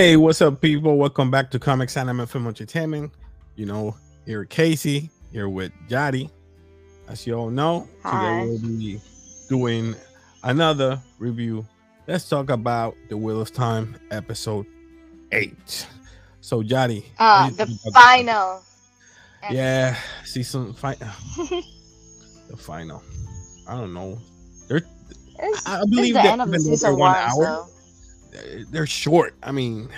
Hey, what's up, people? Welcome back to Comics Anime Film Entertainment. You know, here Casey, here with Jody. As you all know, Hi. today we'll be doing another review. Let's talk about The Wheel of Time, episode eight. So, Jody, Uh, the think about final. Yeah, season final. the final. I don't know. They're It's, I it's believe the that end of the season one one, hour, so they're- short. I mean,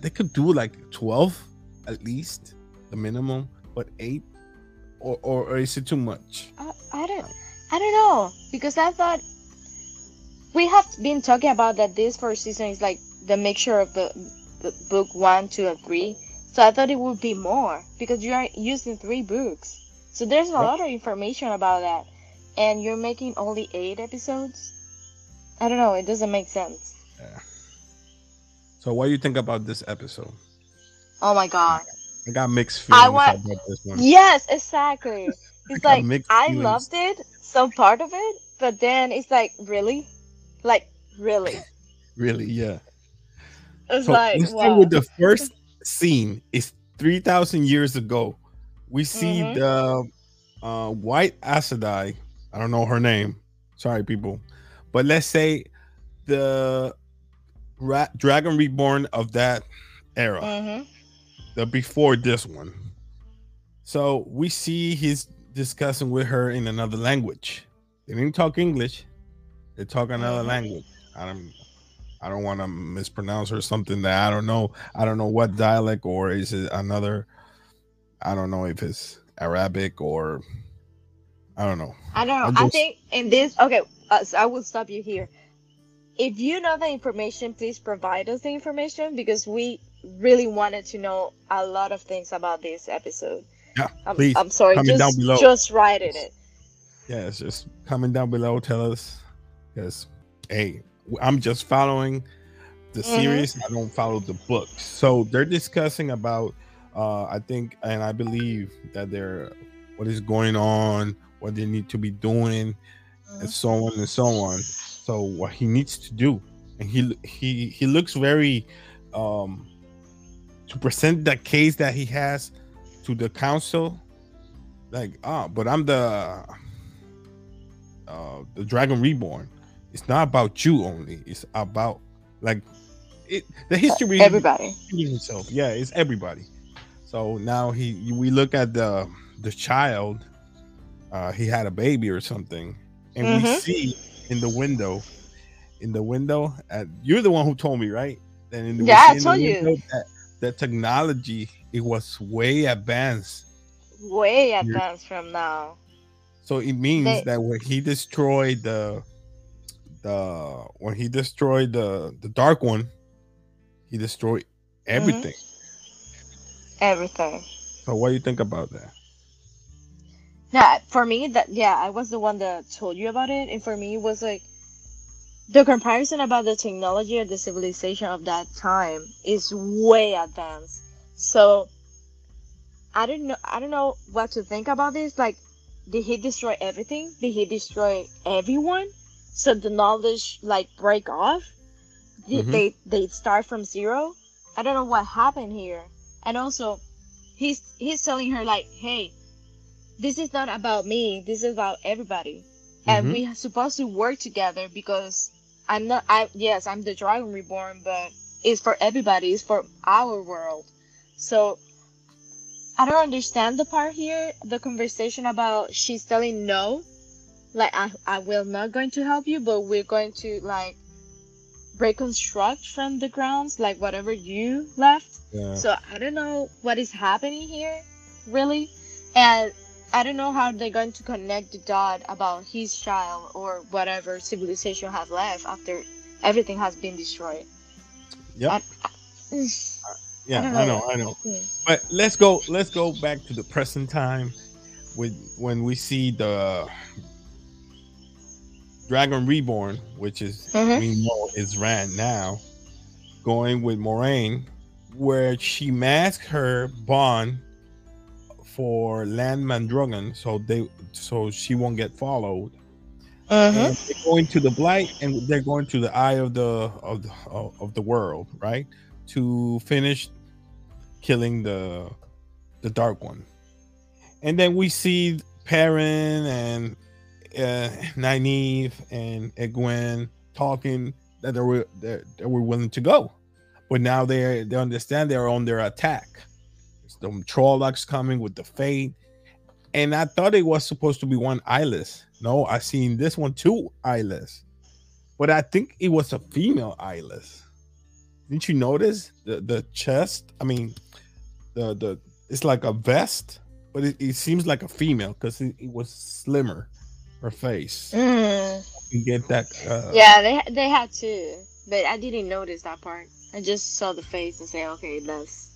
they could do like twelve at least, the minimum, but eight, or or, or is it too much? I, I don't, I don't know because I thought we have been talking about that this first season is like the mixture of the, the book one, two, and three. So I thought it would be more because you are using three books. So there's a lot of information about that, and you're making only eight episodes. I don't know. It doesn't make sense. Yeah. So, what do you think about this episode? Oh my god. I got mixed feelings I want- about this one. Yes, exactly. It's like I feelings. loved it, some part of it, but then it's like really, like really. Really, yeah. It's So like wow. start with the first scene. It's three thousand years ago. We see Mhm. the uh, white Aes Sedai. I don't know her name. Sorry, people, but let's say the ra- Dragon Reborn of that era, Mhm. the before this one. So we see he's discussing with her in another language. They didn't talk English. They talk another Mhm. language. I don't. I don't want to mispronounce or something that I don't know. I don't know what dialect or is it another. I don't know if it's Arabic or. I don't know. I don't know. I'm I think in this okay, uh, so I will stop you here. If you know the information, please provide us the information because we really wanted to know a lot of things about this episode. Yeah, I'm, please. I'm sorry, comment down just below. just write in it. Yeah, it's just comment down below. Tell us, because hey, I'm just following the Mhm. series. I don't follow the books. So they're discussing about, uh, I think, and I believe that they're what is going on, what they need to be doing, and so on and so on. So what he needs to do, and he he he looks very, um, to present the case that he has to the council, like ah, but I'm the uh the Dragon Reborn. It's not about you only. It's about like it the history Everybody. himself. Yeah, it's everybody. So now he we look at the the child. Uh, he had a baby or something, and we Mhm. see in the window, in the window. At, you're the one who told me, right? And the, Yeah, I told you. That, that technology it was way advanced. Way advanced from now. So it means They- that when he destroyed the the when he destroyed the the dark one, he destroyed Mm-hmm. everything. Everything. So what do you think about that? Yeah, for me that yeah, I was the one that told you about it, and for me it was like the comparison about the technology and the civilization of that time is way advanced. So I don't know I don't know what to think about this. Like, did he destroy everything? Did he destroy everyone? So the knowledge like break off? Did Mhm. they they start from zero? I don't know what happened here. And also he's he's telling her like, hey, this is not about me this is about everybody. And Mhm. we are supposed to work together because i'm not i yes i'm the dragon reborn but it's for everybody it's for our world. So i don't understand the part here the conversation about she's telling no. Like i, I will not going to help you but we're going to like reconstruct from the grounds like whatever you left. Yeah. so I don't know what is happening here, really, and I don't know how they're going to connect the dot about his child or whatever civilization has left after everything has been destroyed. Yep. I- Mm, yeah, don't I know. I know. mm. But let's go. Let's go back to the present time, with when we see the Dragon Reborn, which is Mhm. we know is Rand now, going with Moiraine, where she masked her bond for Lan Mandragoran, so they so she won't get followed. And they're going to the blight and they're going to the eye of the of the of the world right to finish killing the the dark one. And then we see Perrin and uh, Nynaeve and Egwene talking that they were that they were willing to go, but now they they understand they're on their attack. The Trollocs coming with the fate, and I thought it was supposed to be one eyeless. No, I seen this one two eyeless, but I think it was a female eyeless. Didn't you notice the the chest? I mean, the the it's like a vest, but it, it seems like a female because it, it, was slimmer, her face. Mm. You get that? Uh, yeah, they they had to, but I didn't notice that part. I just saw the face and say, okay, that's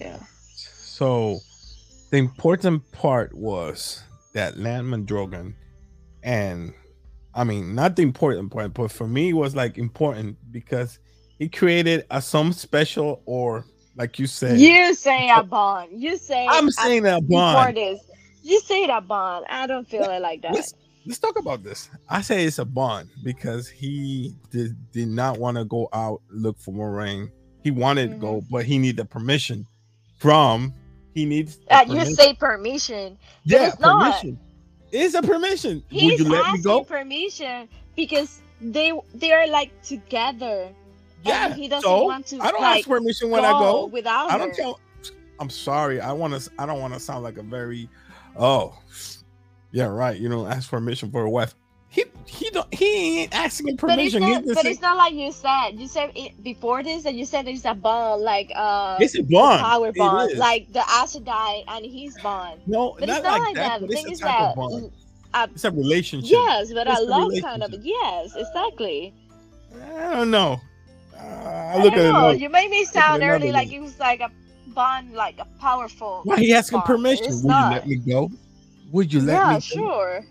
yeah. So, the important part was that Lan Mandragoran, and I mean, not the important part, but for me, it was like important because he created a some special or like you said. You say a bond. You say I'm saying a bond. Before this, you say that bond. I don't feel it like that. Let's, let's talk about this. I say it's a bond because he did, did not want to go out look for Moiraine. He wanted mm-hmm. to go, mm-hmm. but he needed permission from. He needs. Uh, you say permission. Yeah, it's permission. Not. It's a permission. He's Would you let me go? Permission because they they are like together. Yeah, he doesn't so, want to. I don't like, ask permission when I go. Without I don't her. tell. I'm sorry. I want to. I don't want to sound like a very, oh, yeah, right. You know, ask permission for a wife. He don't he ain't asking permission. But it's not, but it's not like you said. You said it before this, and you said it's a bond, like uh, it's a bond, power bond, like the Aes Sedai and his bond. No, but not it's not like, that. that. The thing is that. Uh, it's a relationship. Yes, but it's I love kind of. Yes, exactly. I don't know. Uh, I, I look at know. it. You made me sound early like it was like a bond, like a powerful. Why he asking bond. permission? Would you let me go? Would you let yeah, me? Yeah, sure.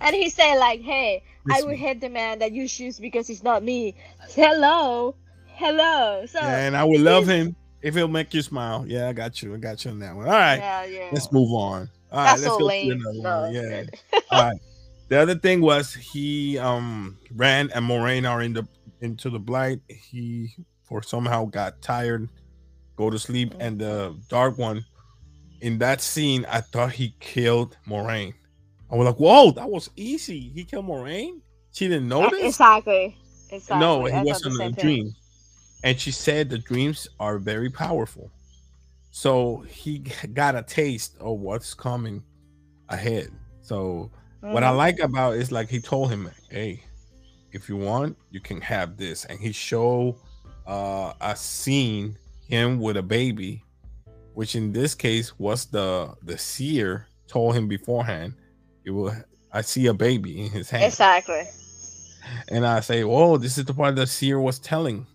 And he said like, "Hey, I will hate the man that you choose because it's not me." Hello, hello. So yeah, and I would love him if he'll make you smile. Yeah, I got you. I got you on that one. All right. Yeah, yeah. Let's move on. All right, That's let's so go lame. to another one. Yeah. All right. The other thing was he um ran and Moiraine are in the into the blight. He for somehow got tired, go to sleep, and the dark one in that scene, I thought he killed Moiraine. I was like, whoa, that was easy. He killed Moiraine. She didn't notice. Exactly. Exactly. No, he wasn't in a dream. And she said the dreams are very powerful. So he got a taste of what's coming ahead. So mm-hmm. what I mm-hmm. like about is like he told him, "Hey, if you want, you can have this." And he showed uh, a scene him with a baby, which in this case was the the seer told him beforehand it will I see a baby in his hand. Exactly. And I say, "Oh, this is the part the seer was telling."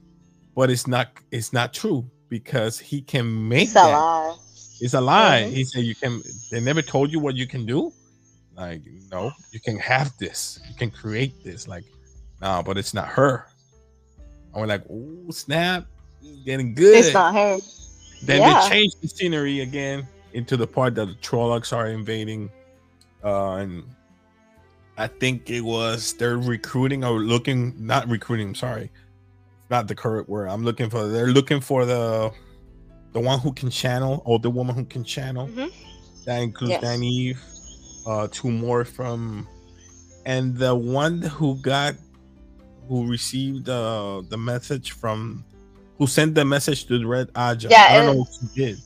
But it's not it's not true because he can make it's that. a lie. It's a lie. Mm-hmm. He said you can they never told you what you can do. Like, no, you can have this. You can create this. Like, no, but it's not her. I was like, oh snap, getting good. It's not her. Then yeah. they changed the scenery again into the part that the Trollocs are invading uh, and I think it was they're recruiting or looking, not recruiting. I'm sorry, not the correct word. I'm looking for. They're looking for the the one who can channel or the woman who can channel. Mm-hmm. That includes yes. Eve. uh, two more from, and the one who got, who received uh, the message from, who sent the message to the Red Ajah. Yeah, I don't know what she did.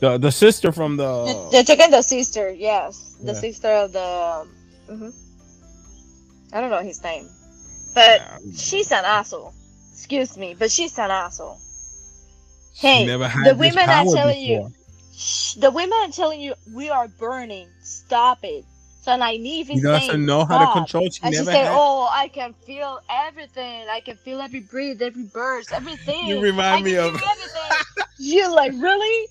The the sister from the. They're taking the sister. Yes the yeah. sister of the. Mm-hmm. I don't know his name, but yeah. she's an asshole. Excuse me, but she's an asshole. Hey, the women are telling before. you. Shh, the women are telling you we are burning. Stop it. So Nynaeve is he doesn't saying, know how to control. She and never she said, had... "Oh, I can feel everything. I can feel every breath, every burst, everything." You remind me of. You're like, really?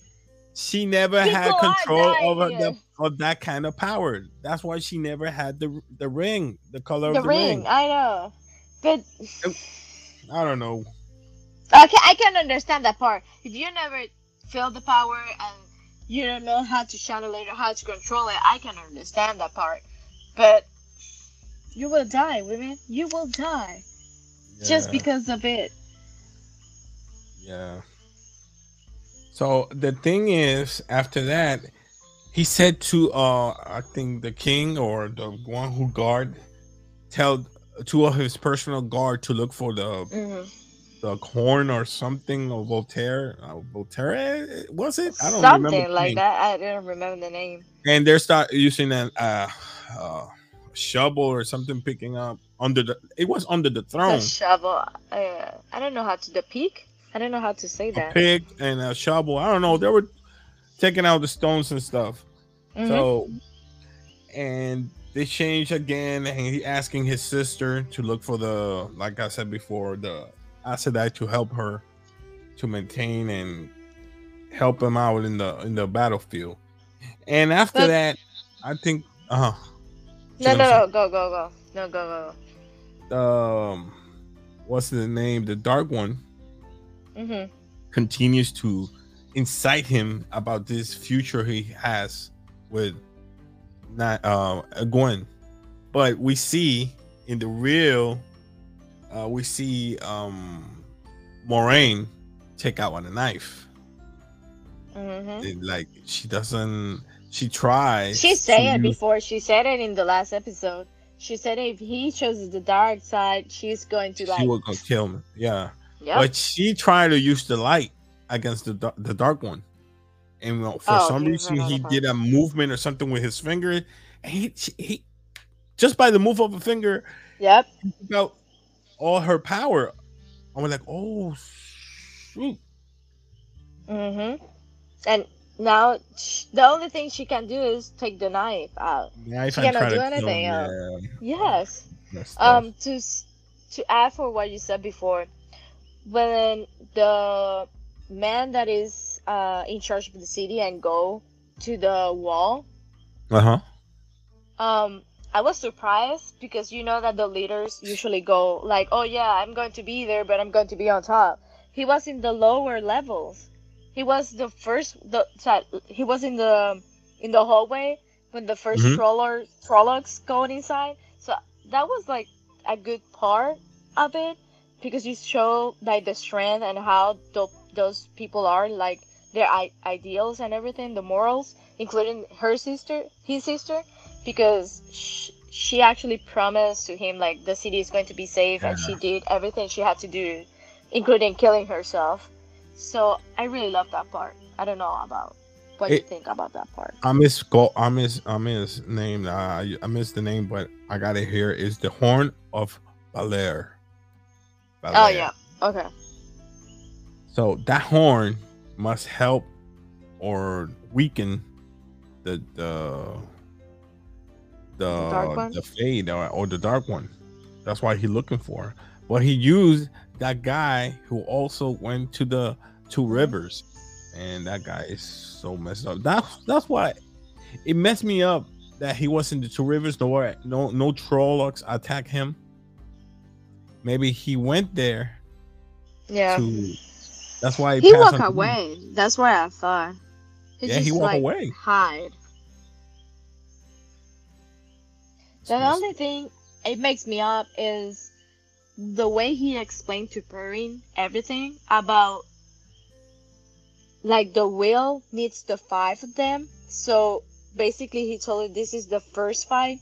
She never People had control over the of that kind of power. That's why she never had the the ring, the color the of the ring. ring. I know, but I don't know. Okay, I can understand that part. If you never feel the power and you don't know how to channel it or how to control it, I can understand that part. But you will die, women. You will die yeah. just because of it. Yeah. So the thing is, after that, he said to uh I think the king or the one who guard tell two of his personal guard to look for the hmm the horn or something of Voltaire. Uh, Voltaire was it? I don't remember Something the like that. I don't remember the name. And they start using an uh, uh shovel or something picking up under the it was under the The throne. shovel. Uh, I don't know how to. The peak. I don't know how to say A that. pick and a shovel. I don't know. They were taking out the stones and stuff. Mhm. So, and they change again, and he asking his sister to look for the, like I said before, the Aes Sedai to help her to maintain and help him out in the in the battlefield. And after But- that, I think, Uh huh. no, no, no. Go, go, go. No, go, go. um, what's the name? The Dark One go. hmm continues to incite him about this future he has with not uh Gwen. But we see in the real uh we see um Moiraine take out on a knife. hmm It, like she doesn't she tries She said it before. She said it in the last episode. She said if he chooses the dark side, she's going to like. she will go kill him. Yeah. Yep. But she tried to use the light against the the dark one. And for Oh, some he reason he did a movement or something with his finger. And he, he just by the move of a finger, Yep. out all her power. I was like, oh shoot. Mm-hmm. And now sh- the only thing she can do is take the knife out. Knife She cannot do anything else. Yes. Um. To to add for what you said before, when the man that is uh in charge of the city and go to the wall, uh-huh. um, I was surprised because you know that the leaders usually go like, "Oh yeah, I'm going to be there, but I'm going to be on top." He was in the lower levels. He was the first. The sorry, he was in the in the hallway when the 1st Mhm. troller Trollocs going inside. So that was like a good part of it because you show like the strength and how tho- those people are like their I- ideals and everything, the morals, including her sister, his sister because sh- she actually promised to him like the city is going to be safe and she did everything she had to do including killing herself so i really love that part i don't know about what you think about that part I miss go I miss I miss name. Uh, I miss the name, but I got it here. Is the horn of Valere. Oh yeah okay So that horn must help or weaken the the the the fade or, or the dark one. That's why he's looking for. But he used that guy who also went to the two rivers, and that guy is so messed up. That's that's why it messed me up that he was in the two rivers. No, no, no Trollocs attack him. Maybe he went there yeah to. That's why he passed walked away that's what i thought he Yeah, he walked like, away. hide the only thing it makes me up is the way he explained to Perrin everything about like the will needs the five of them. So basically he told her this is the first fight.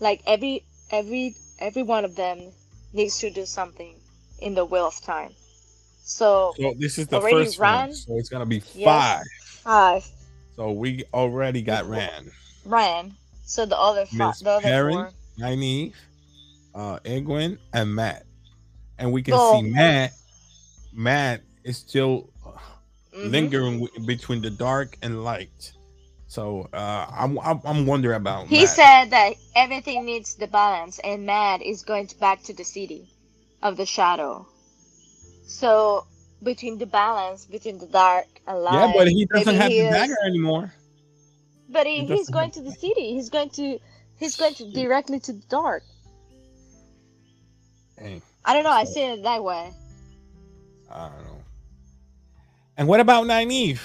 Like every every every one of them needs to do something in the will of time. So So this is the Already first ran? one. So it's gonna be Yes. five. five So we already got Ran, ran. So the other five the other Perrin? four. Nynaeve, uh, Egwene, and Matt. And we can Oh. see Matt. Matt is still Mhm. lingering w- between the dark and light. So uh, I'm, I'm I'm wondering about. He Matt. said that everything needs the balance, and Matt is going to back to the city of the shadow. So between the balance between the dark and light. "Yeah, but he doesn't have he the is- dagger anymore." But He he, he's going to the city. He's going to he's going to directly to the dark. Dang, I don't know. I see it that way. I don't know. And what about Nynaeve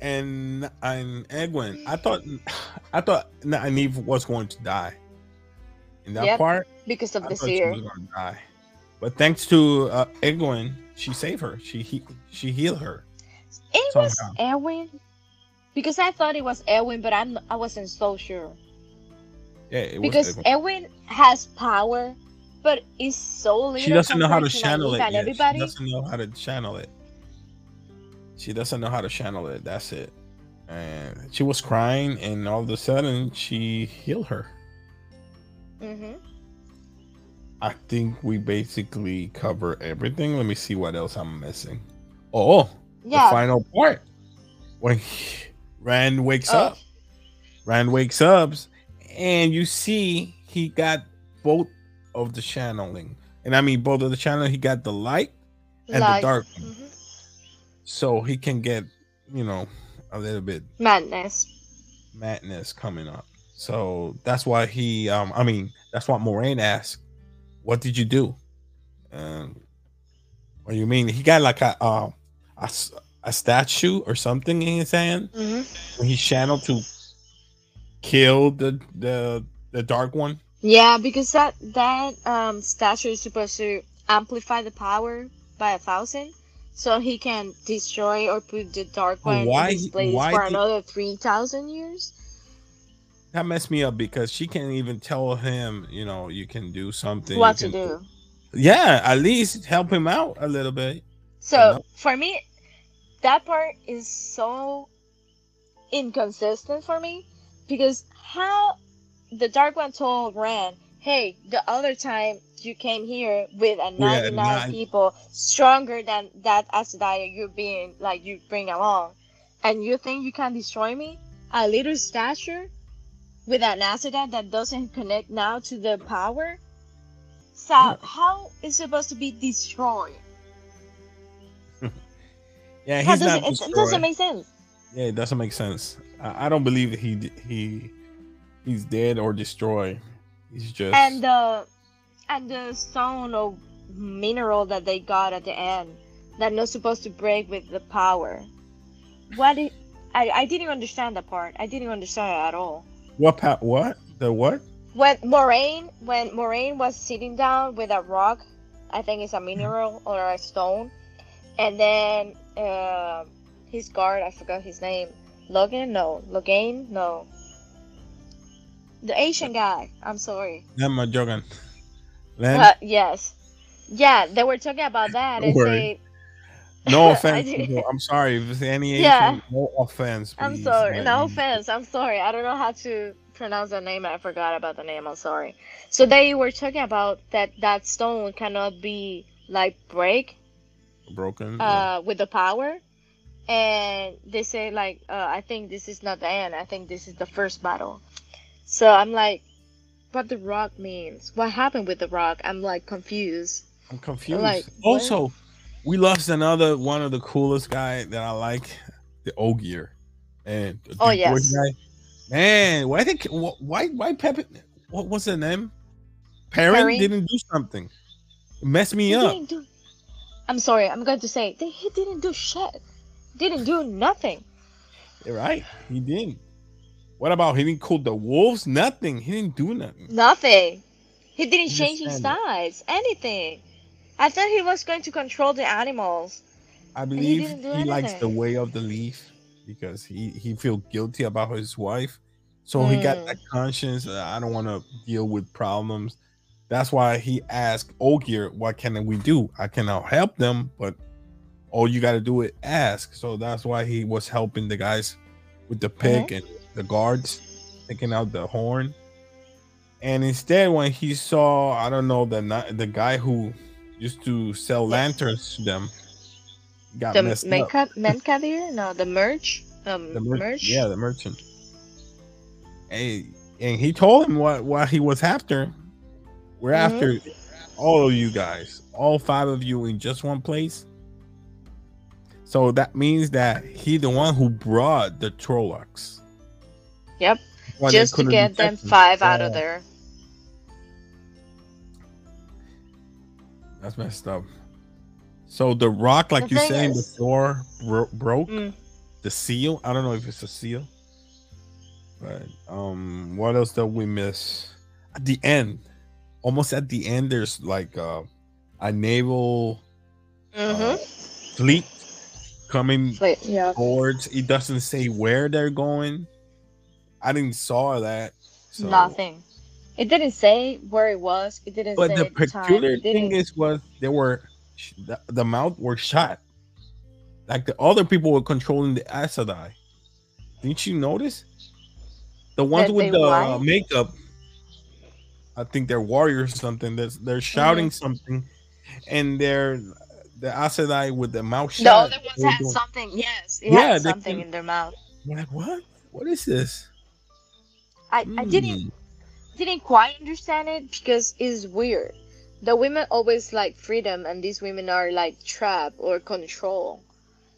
and and Egwene? I thought I thought Nynaeve was going to die in that Yep, part. Because of I the seer. was going to die, But thanks to uh, Egwene, she saved her. She he, she healed her. It was. Erwin because I thought it was Erwin, but I'm I wasn't so sure Yeah, it because was Egwene. Erwin has power, but it's so little. She doesn't know how to channel it. Yet. everybody. She doesn't know how to channel it. She doesn't know how to channel it. That's it. And she was crying, and all of a sudden, she healed her. hmm I think we basically cover everything. Let me see what else I'm missing. Oh, Yeah. the final part when Rand wakes Oh. up. Rand wakes up, and you see he got both of the channeling, and I mean both of the channeling. He got the light and Like- the dark, one. So he can get you know a little bit Madness. madness coming up. So that's why he, um, I mean, that's what Moiraine asked. What did you do? Um, what do you mean? He got like a, uh, a a statue or something in his hand. hmm he channeled to kill the the the dark one. Yeah, because that that um statue is supposed to amplify the power by a thousand, so he can destroy or put the dark one why in his place why for did- another three thousand years. That messed me up because she can't even tell him, you know, you can do something. What to do? Yeah, at least help him out a little bit. So for me, that part is so inconsistent for me because how the Dark One told Rand, "Hey, the other time you came here with a had 99 nine- people stronger than that Aes Sedai you're being like you bring along, and you think you can destroy me? A little stature with an Aes Sedai that doesn't connect now to the power." So Yeah. how is it supposed to be destroyed? Yeah, he's does not. it, it doesn't make sense. Yeah, it doesn't make sense. I, I don't believe that he he he's dead or destroyed. He's just And the and the stone or mineral that they got at the end that not supposed to break with the power. What it, I I didn't understand that part. I didn't understand it at all. what pa- what the what? When Moiraine when Moiraine was sitting down with a rock, I think it's a mineral or a stone, and then uh, his guard I forgot his name. Logan? No. Logain? No. The Asian guy. I'm sorry. My joking. Len, Uh, yes. Yeah, they were talking about that Don't and worry. say no offense. I'm sorry if it's any Asian. Yeah. No offense. I'm sorry. No offense. I'm sorry. I don't know how to pronounce the name. I forgot about the name. I'm sorry. So they were talking about that that stone cannot be like break Broken. yeah. uh with the power. And they say like uh, I think this is not the end. I think this is the first battle. So I'm like what the rock means. What happened with the rock? I'm like confused. I'm confused. like, what? also, we lost another one of the coolest guy that I like, the Ogier. And the Oh, big voice yes. guy. Man, why think why why Pepe what was the name? Perrin Perry? didn't do something. It messed me He up. do. I'm sorry. I'm going to say that he didn't do shit. Didn't do nothing. You're right. He didn't. What about he didn't call the wolves? Nothing. He didn't do nothing. Nothing. He didn't change his size. Anything. I thought he was going to control the animals. I believe didn't he likes the way of the leaf because he he feel guilty about his wife. So he got Mm. that conscience. uh, I don't want to deal with problems. That's why he asked Ogier, "What can we do? I cannot help them, but all you got to do is ask." So that's why he was helping the guys with the pick Mm-hmm. and the guards taking out the horn. And instead, when he saw, I don't know, the the guy who used to sell lanterns to them, got The messed up. Menka, Menkavir? No, the merch. Um, The mer- merch. yeah, the merchant. Hey, and he told him what what he was after. We're Mhm. after all of you guys, all five of you in just one place. So that means that he the one who brought the Trollocs. Yep. Why Just to get them detect him. five out of there. That's messed up. So the rock, like The you saying is- before, bro- broke Mm. the seal. I don't know if it's a seal, but um, what else did we miss? At the end, almost at the end, there's like uh, a naval Mm-hmm. uh, fleet coming Wait, yeah. towards. It doesn't say where they're going. I didn't saw that. So. Nothing. It didn't say where it was. It didn't But say the peculiar thing is, was they were the, the mouth were shot. Like the other people were controlling the Aes Sedai. Didn't you notice? The ones That with the makeup, I think they're warriors or something. They're, they're shouting Mm-hmm. something, and they're the Aes Sedai with the mouth shut. the other ones had doing- something. Yes, Yeah, had something can- in their mouth. I'm like, what? What is this? I, I didn't Hmm. didn't quite understand it because it's weird. The women always like freedom, and these women are like trap or control.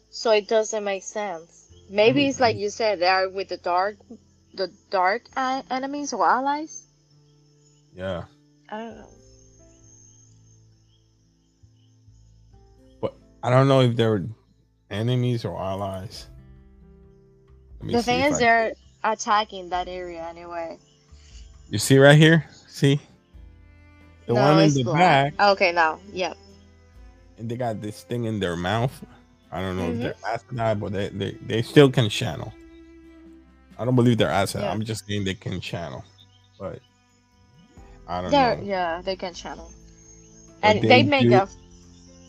So it doesn't make sense. Maybe Mm, it's like you said, they are with the dark, the dark enemies or allies. Yeah, I don't know. but I don't know if they're enemies or allies. The thing is, I- they're attacking that area anyway. You see right here? See? The No, one in the black. back, Okay, now, yep. and they got this thing in their mouth. I don't know Mhm. if they're Aes Sedai, but they, they, they still can channel. I don't believe they're Aes Sedai. Yeah. I'm just saying they can channel. But I don't They're know. yeah, they can channel, But and they they, make do- a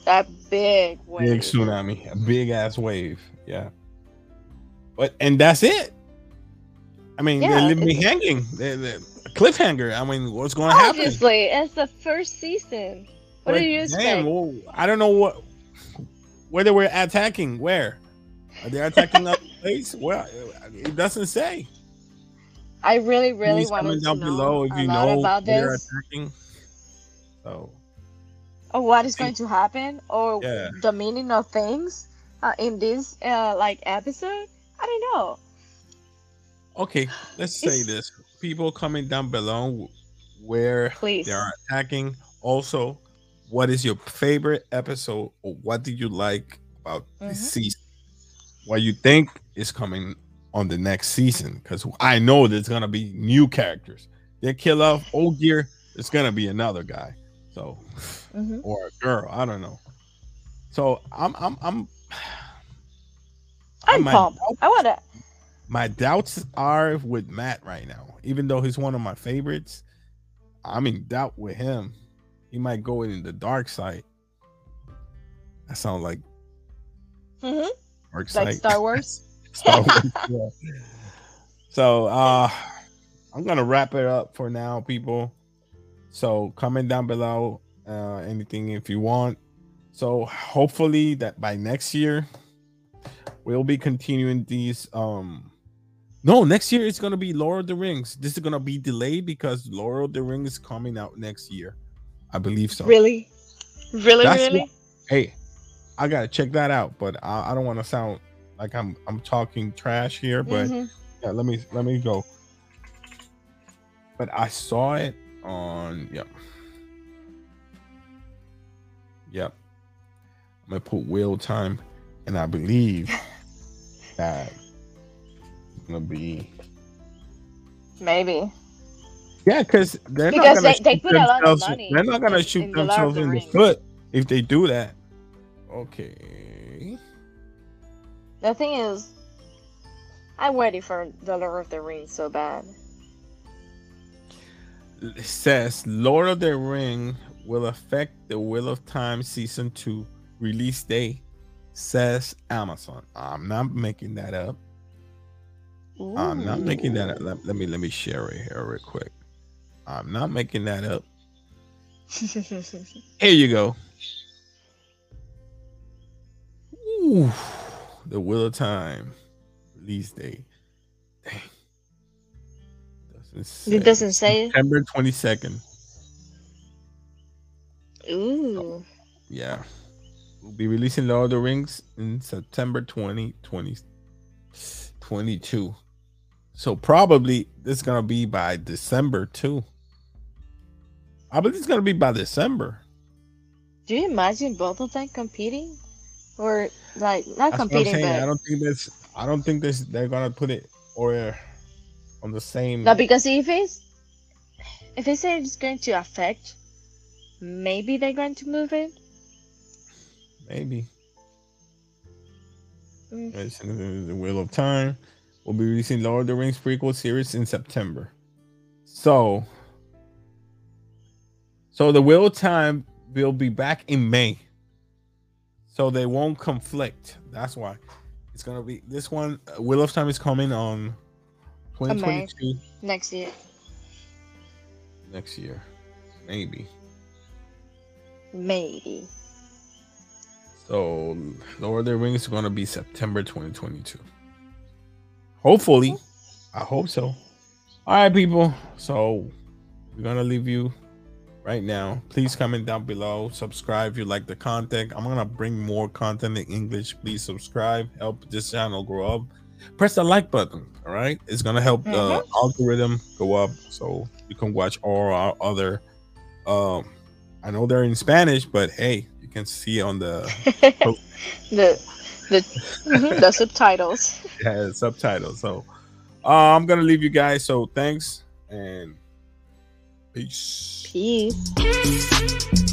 a big wave. Big tsunami, a big ass wave. Yeah. But and that's it. I mean, Yeah, they leave me hanging. They, they, a cliffhanger. I mean, what's going to happen? Obviously, it's the first season. What do you expect? damn, well, I don't know what where they were attacking. Where are they attacking that place? Well, it doesn't say. I really, really comment to down know below if you know about where they're this, attacking. So or what is going to happen, or Yeah. the meaning of things uh, in this uh, like episode. I don't know. Okay, let's say this: people comment down below where Please. they are attacking. Also, what is your favorite episode, or what did you like about Mhm. this season? What you think is coming on the next season? Because I know there's gonna be new characters. They kill off Ogier. It's gonna be another guy. So, Mhm. or a girl. I don't know. So I'm I'm I'm. I'm my pumped. I wanna. My doubts are with Matt right now. Even though he's one of my favorites, I'm in doubt with him. He might go in the dark side. That sounds like mm-hmm. dark Like side. Star Wars. Star Wars, yeah. So uh I'm gonna wrap it up for now, people. So comment down below uh anything if you want. So hopefully that by next year we'll be continuing these um no next year it's gonna be Lord of the Rings. This is gonna be delayed because Lord of the Rings is coming out next year. I believe so. Really, really, That's really. Hey, I gotta check that out, but I, I don't want to sound like I'm I'm talking trash here, but Mhm. yeah, let me let me go. But I saw it on yep. Yep. I'm gonna put wheel time, and I believe that gonna be Maybe. yeah, because they're Because not gonna they- they shoot put a lot of themselves. money they're not gonna in- shoot in the themselves the in the Rings. foot if they do that. Okay. The thing is, I'm ready for the Lord of the Rings so bad. It says Lord of the Ring will affect the Wheel of Time season two release date, says Amazon. I'm not making that up. I'm not making that up. Let, let me let me share it here real quick. I'm not making that up. Here you go. Ooh, the Wheel of Time release date. Dang. Doesn't say. it doesn't say. September 22nd. Ooh. Oh, yeah. We'll be releasing Lord of the Rings in September 2020 22. So probably it's gonna be by December too. I believe it's gonna be by December. Do you imagine both of them competing? Or like not That's competing, saying. I don't think this I don't think this they're gonna put it or on the same no, because if it's if they say it's going to affect maybe they're going to move it. Maybe. Mm. It's the Wheel of Time. We'll be releasing Lord of the Rings prequel series in September. So, so the Wheel of Time will be back in May. So they won't conflict. That's why it's gonna be this one. uh, Wheel of Time is coming on 2022 Next year. next year, maybe. Maybe. So Lord of the Rings is gonna be September 2022. Hopefully, I hope so. All right, people. So we're gonna leave you right now. Please comment down below. Subscribe if you like the content. I'm gonna bring more content in English. Please subscribe. Help this channel grow up. Press the like button. All right, it's gonna help the Mhm. algorithm go up so you can watch all our other. Um, I know they're in Spanish, but hey, you can see on the the the mhm, the subtitles. yeah, subtitles. So uh, I'm gonna leave you guys. So thanks and peace. Peace.